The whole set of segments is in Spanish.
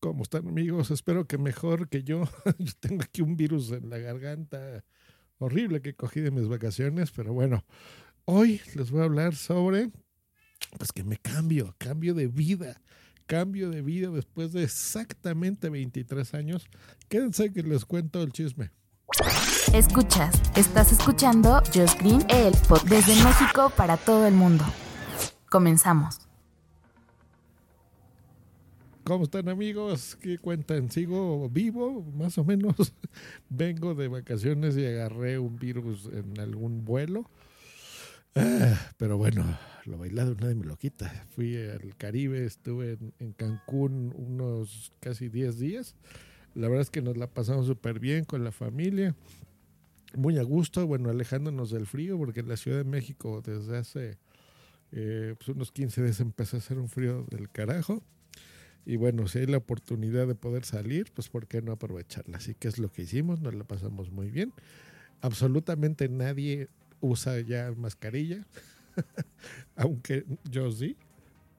¿Cómo están amigos? Espero que mejor que yo. yo tengo aquí un virus en la garganta horrible que cogí de mis vacaciones, pero bueno, hoy les voy a hablar sobre, pues que me cambio, cambio de vida, cambio de vida después de exactamente 23 años. Quédense que les cuento el chisme. Escuchas, estás escuchando Just Green, el podcast desde México para todo el mundo. Comenzamos. ¿Cómo están amigos? ¿Qué cuentan? ¿Sigo vivo? Más o menos. Vengo de vacaciones y agarré un virus en algún vuelo. Ah, pero bueno, lo bailado nadie me lo quita. Fui al Caribe, estuve en, Cancún unos casi 10 días. La verdad es que nos la pasamos súper bien con la familia. Muy a gusto, bueno, alejándonos del frío, porque en la Ciudad de México desde hace eh, pues unos 15 días empezó a hacer un frío del carajo. Y bueno, si hay la oportunidad de poder salir, pues ¿por qué no aprovecharla? Así que es lo que hicimos, nos la pasamos muy bien. Absolutamente nadie usa ya mascarilla, aunque yo sí.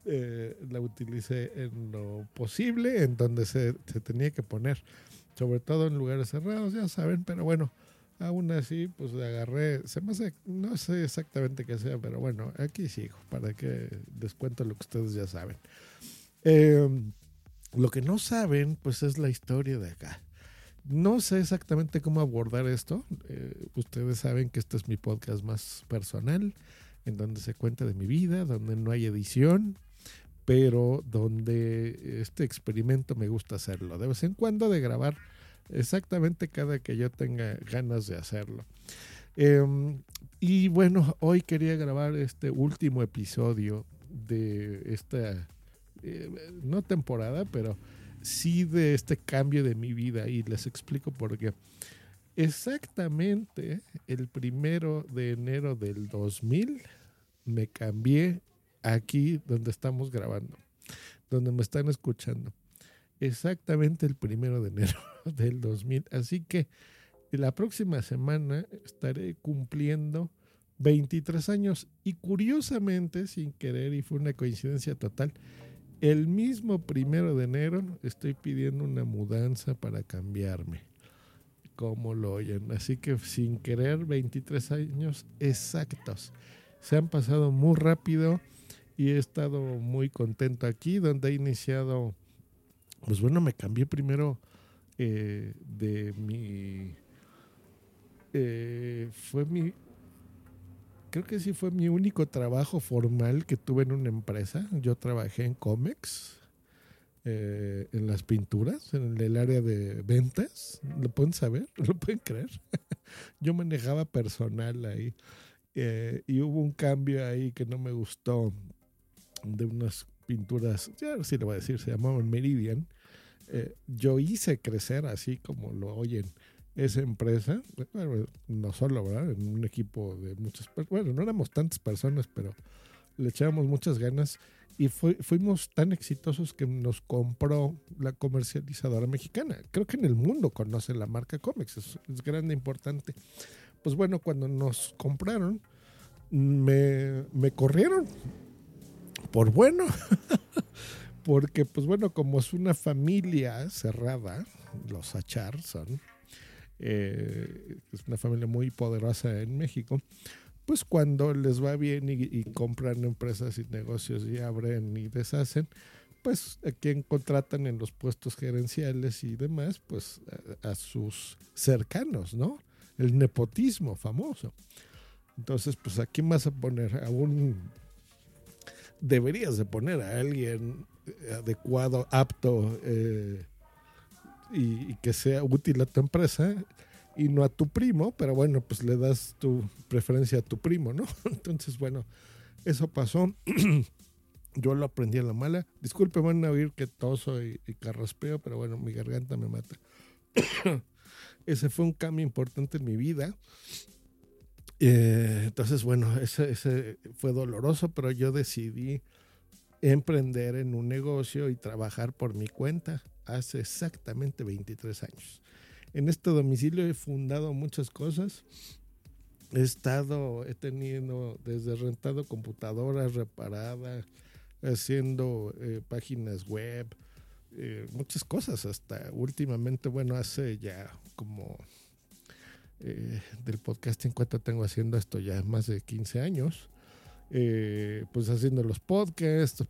Eh, la utilicé en lo posible, en donde se, se, tenía que poner, sobre todo en lugares cerrados, ya saben, pero bueno, aún así, pues agarré, se me hace, no sé exactamente qué sea, pero bueno, aquí sigo, para que les cuento lo que ustedes ya saben. Eh, lo que no saben, pues es la historia de acá. No sé exactamente cómo abordar esto. Eh, ustedes saben que este es mi podcast más personal, en donde se cuenta de mi vida, donde no hay edición, pero donde este experimento me gusta hacerlo. De vez en cuando de grabar exactamente cada que yo tenga ganas de hacerlo. Eh, y bueno, hoy quería grabar este último episodio de esta eh, no temporada, pero sí de este cambio de mi vida y les explico por qué. Exactamente el primero de enero del 2000 me cambié aquí donde estamos grabando, donde me están escuchando. Exactamente el primero de enero del 2000. Así que la próxima semana estaré cumpliendo 23 años y curiosamente, sin querer, y fue una coincidencia total, el mismo primero de enero estoy pidiendo una mudanza para cambiarme. Como lo oyen. Así que sin querer, 23 años exactos. Se han pasado muy rápido y he estado muy contento aquí, donde he iniciado. Pues bueno, me cambié primero eh, de mi. Eh, fue mi creo que sí fue mi único trabajo formal que tuve en una empresa. Yo trabajé en Comex, eh, en las pinturas, en el área de ventas. ¿Lo pueden saber? ¿Lo pueden creer? Yo manejaba personal ahí. Eh, y hubo un cambio ahí que no me gustó de unas pinturas, ya sí le voy a decir, se llamaban Meridian. Eh, yo hice crecer así como lo oyen esa empresa, bueno, no solo, ¿verdad? En un equipo de muchas personas, bueno, no éramos tantas personas, pero le echábamos muchas ganas y fuimos tan exitosos que nos compró la comercializadora mexicana. Creo que en el mundo conoce la marca Comex, es, es grande, importante. Pues bueno, cuando nos compraron, me, me corrieron por bueno, porque pues bueno, como es una familia cerrada, los Achar son, eh, es una familia muy poderosa en México, pues cuando les va bien y, compran empresas y negocios y abren y deshacen, pues a quien contratan en los puestos gerenciales y demás, pues a, sus cercanos, ¿no? El nepotismo famoso. Entonces, pues a quién vas a poner? A un... Deberías de poner a alguien adecuado, apto, eh, y, y, que sea útil a tu empresa y no a tu primo, pero bueno, pues le das tu preferencia a tu primo, ¿no? Entonces, bueno, eso pasó. Yo lo aprendí a la mala. Disculpe, van a oír que toso y, y carraspeo, pero bueno, mi garganta me mata. ese fue un cambio importante en mi vida. Eh, entonces, bueno, ese, ese fue doloroso, pero yo decidí emprender en un negocio y trabajar por mi cuenta hace exactamente 23 años. En este domicilio he fundado muchas cosas. He estado, he tenido desde rentado computadoras reparadas, haciendo eh, páginas web, eh, muchas cosas hasta últimamente, bueno, hace ya como eh, del podcast en cuanto tengo haciendo esto ya más de 15 años. Eh, pues haciendo los podcasts,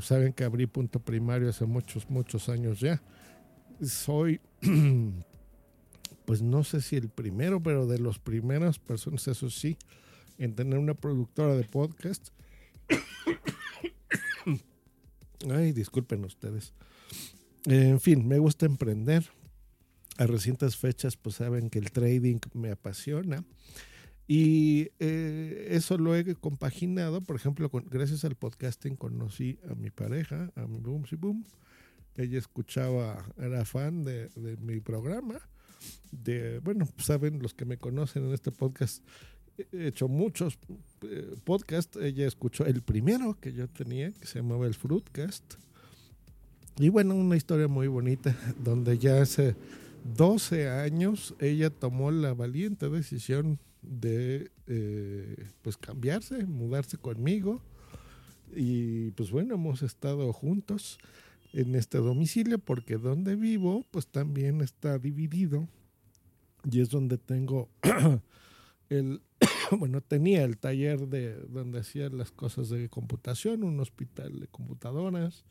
saben que abrí punto primario hace muchos, muchos años ya. Soy, pues no sé si el primero, pero de los primeras personas, eso sí, en tener una productora de podcast. Ay, disculpen ustedes. En fin, me gusta emprender. A recientes fechas, pues saben que el trading me apasiona. Y eh, eso lo he compaginado, por ejemplo, con, gracias al podcasting conocí a mi pareja, a mi Boom Si Boom. Ella escuchaba, era fan de, de mi programa. De, bueno, saben los que me conocen en este podcast, he hecho muchos eh, podcasts. Ella escuchó el primero que yo tenía, que se llamaba el Fruitcast. Y bueno, una historia muy bonita, donde ya hace 12 años ella tomó la valiente decisión de eh, pues cambiarse, mudarse conmigo. Y pues bueno, hemos estado juntos en este domicilio porque donde vivo pues también está dividido y es donde tengo el bueno tenía el taller de donde hacía las cosas de computación un hospital de computadoras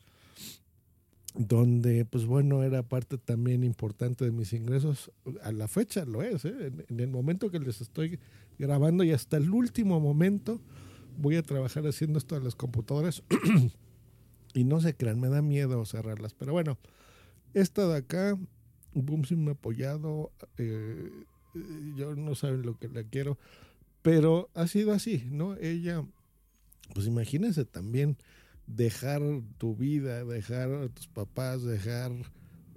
donde pues bueno era parte también importante de mis ingresos. A la fecha lo es ¿eh? en, el momento que les estoy grabando y hasta el último momento voy a trabajar haciendo esto de las computadoras. Y no se crean me da miedo cerrarlas. Pero bueno esta de acá Boom me ha apoyado eh, yo no saben lo que le quiero pero ha sido así no ella pues imagínense también dejar tu vida, dejar a tus papás, dejar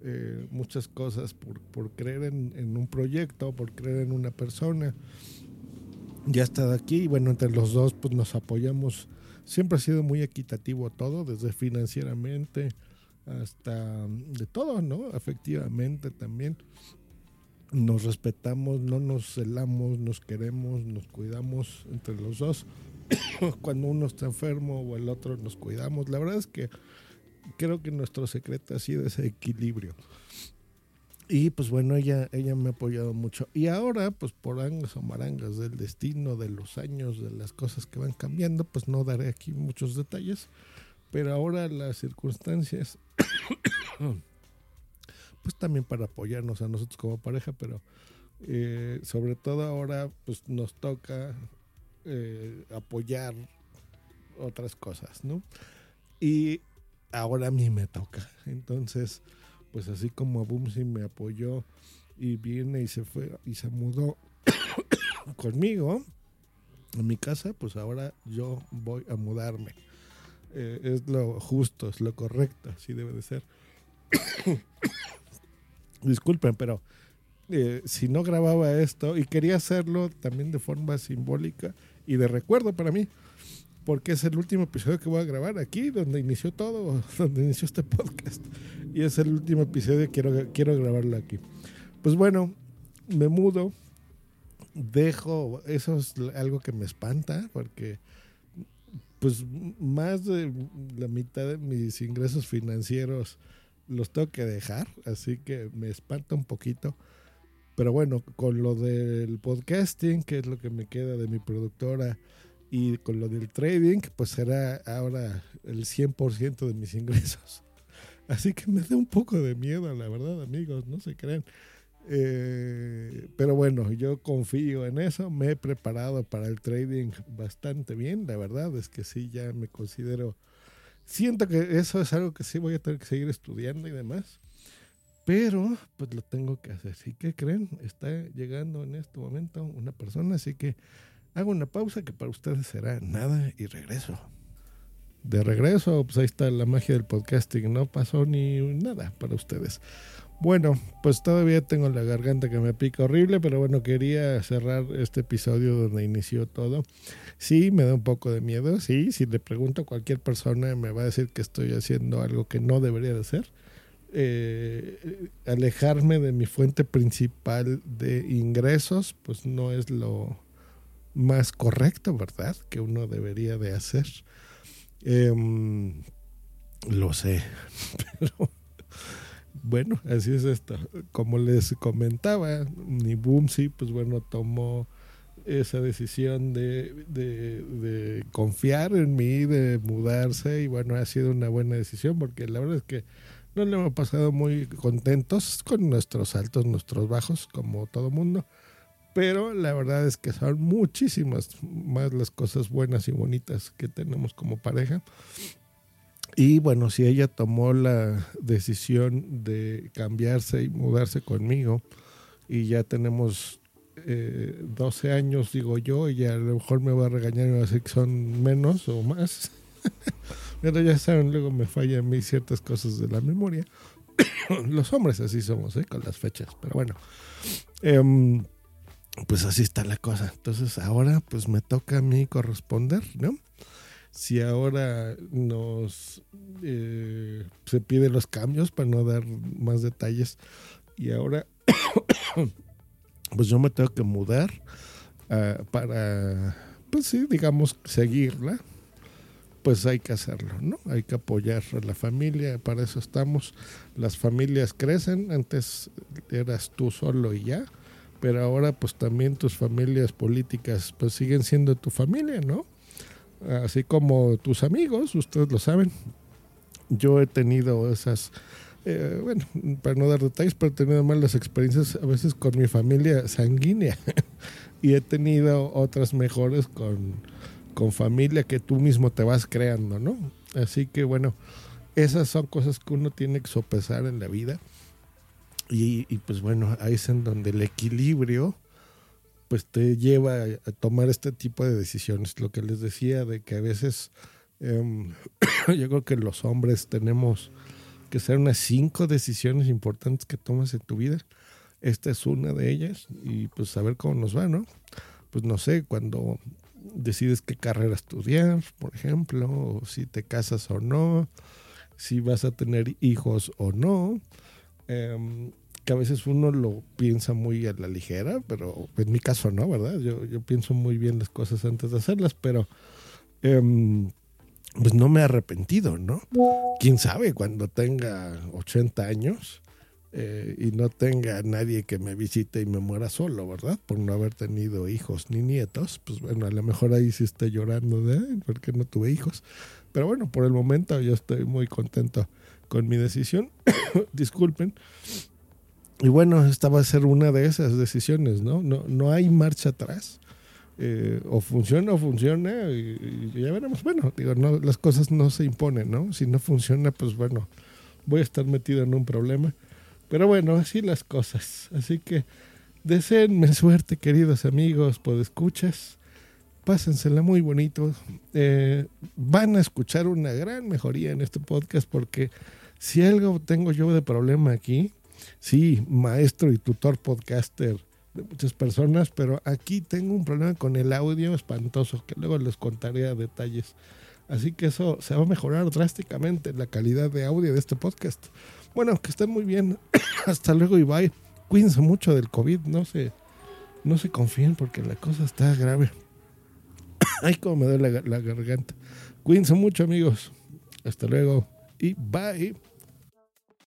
eh, muchas cosas por, por creer en, en, un proyecto, por creer en una persona. Ya está aquí y bueno, entre los dos pues nos apoyamos. Siempre ha sido muy equitativo todo, desde financieramente hasta de todo, ¿no? Efectivamente también. Nos respetamos, no nos celamos, nos queremos, nos cuidamos entre los dos. cuando uno está enfermo o el otro nos cuidamos. La verdad es que creo que nuestro secreto ha sido ese equilibrio. Y pues bueno, ella, ella me ha apoyado mucho. Y ahora, pues por angas o marangas del destino, de los años, de las cosas que van cambiando, pues no daré aquí muchos detalles. Pero ahora las circunstancias, pues también para apoyarnos a nosotros como pareja, pero eh, sobre todo ahora, pues nos toca eh, apoyar otras cosas, ¿no? Y ahora a mí me toca. Entonces, pues así como a Boomsy me apoyó y viene y se fue y se mudó conmigo a mi casa, pues ahora yo voy a mudarme. Eh, es lo justo, es lo correcto, así debe de ser. Disculpen, pero eh, si no grababa esto y quería hacerlo también de forma simbólica, y de recuerdo para mí, porque es el último episodio que voy a grabar aquí, donde inició todo, donde inició este podcast. Y es el último episodio, quiero, quiero grabarlo aquí. Pues bueno, me mudo, dejo, eso es algo que me espanta, porque pues más de la mitad de mis ingresos financieros los tengo que dejar, así que me espanta un poquito pero bueno, con lo del podcasting, que es lo que me queda de mi productora, y con lo del trading, pues será ahora el 100% de mis ingresos. Así que me da un poco de miedo, la verdad, amigos, no se creen. Eh, pero bueno, yo confío en eso, me he preparado para el trading bastante bien, la verdad es que sí, ya me considero, siento que eso es algo que sí voy a tener que seguir estudiando y demás. Pero pues lo tengo que hacer. ¿Y qué creen? Está llegando en este momento una persona, así que hago una pausa que para ustedes será nada y regreso. de regreso, pues ahí está la magia del podcasting, no pasó ni nada para ustedes. Bueno, pues todavía tengo la garganta que me pica horrible, pero bueno, quería cerrar este episodio donde inició todo. Sí, me da un poco de miedo, sí, si le pregunto a cualquier persona me va a decir que estoy haciendo algo que no debería de hacer. Eh, alejarme de mi fuente principal de ingresos, pues no es lo más correcto, ¿verdad? Que uno debería de hacer. Em, lo sé, pero bueno, así es esto. Como les comentaba, ni Boomsy, pues bueno, tomó esa decisión de, de, confiar en mí, de mudarse, y bueno, ha sido una buena decisión porque la verdad es que no le hemos pasado muy contentos con nuestros altos, nuestros bajos, como todo mundo, pero la verdad es que son muchísimas más las cosas buenas y bonitas que tenemos como pareja. Y bueno, si ella tomó la decisión de cambiarse y mudarse conmigo, y ya tenemos eh, 12 años, digo yo, y a lo mejor me va a regañar y va a decir que son menos o más. Pero ya saben, luego me fallan mí ciertas cosas de la memoria. Los hombres así somos, ¿eh? con las fechas. Pero bueno, em, pues así está la cosa. Entonces ahora pues me toca a mí corresponder, ¿no? si ahora nos eh, se pide los cambios para no dar más detalles y ahora pues yo me tengo que mudar uh, para pues sí digamos seguirla pues hay que hacerlo no hay que apoyar a la familia para eso estamos. Las familias crecen antes eras tú solo y ya pero ahora pues también tus familias políticas pues siguen siendo tu familia no así como tus amigos, ustedes lo saben. Yo he tenido esas, eh, bueno, para no dar detalles, pero he tenido malas experiencias a veces con mi familia sanguínea. Y he tenido otras mejores con, con familia que tú mismo te vas creando, ¿no? Así que bueno, esas son cosas que uno tiene que sopesar en la vida. Y, y pues bueno, ahí es en donde el equilibrio pues te lleva a tomar este tipo de decisiones. Lo que les decía de que a veces em, yo creo que los hombres tenemos que hacer unas cinco decisiones importantes que tomas en tu vida. Esta es una de ellas y pues saber cómo nos va, ¿no? Pues no sé, cuando decides qué carrera estudiar, por ejemplo, si te casas o no, si vas a tener hijos o no. Eh, que a veces uno lo piensa muy a la ligera, pero en mi caso no, ¿verdad? Yo, yo pienso muy bien las cosas antes de hacerlas, pero em, pues no me he arrepentido, ¿no? ¿Quién sabe cuando tenga 80 años eh, y no tenga nadie que me visite y me muera solo, ¿verdad? Por no haber tenido hijos ni nietos, pues bueno, a lo mejor ahí sí estoy llorando de, porque no tuve hijos. Pero bueno, por el momento yo estoy muy contento con mi decisión. Disculpen. Y bueno, esta va a ser una de esas decisiones, ¿no? No, no hay marcha atrás. Eh, o funciona o funciona y, ya veremos. Bueno, digo, no, las cosas no se imponen, ¿no? Si no funciona, pues bueno, voy a estar metido en un problema. Pero bueno, así las cosas. Así que deseenme suerte, queridos amigos, pues escuchas. Pásensela muy bonito. Eh, van a escuchar una gran mejoría en este podcast porque si algo tengo yo de problema aquí, sí, maestro y tutor podcaster de muchas personas, pero aquí tengo un problema con el audio espantoso, que luego les contaré a detalles. Así que eso se va a mejorar drásticamente la calidad de audio de este podcast. Bueno, que estén muy bien. Hasta luego y bye. Cuídense mucho del COVID, no se, no se confíen porque la cosa está grave. Ay, cómo me duele la, la garganta. Cuídense mucho, amigos. Hasta luego y bye.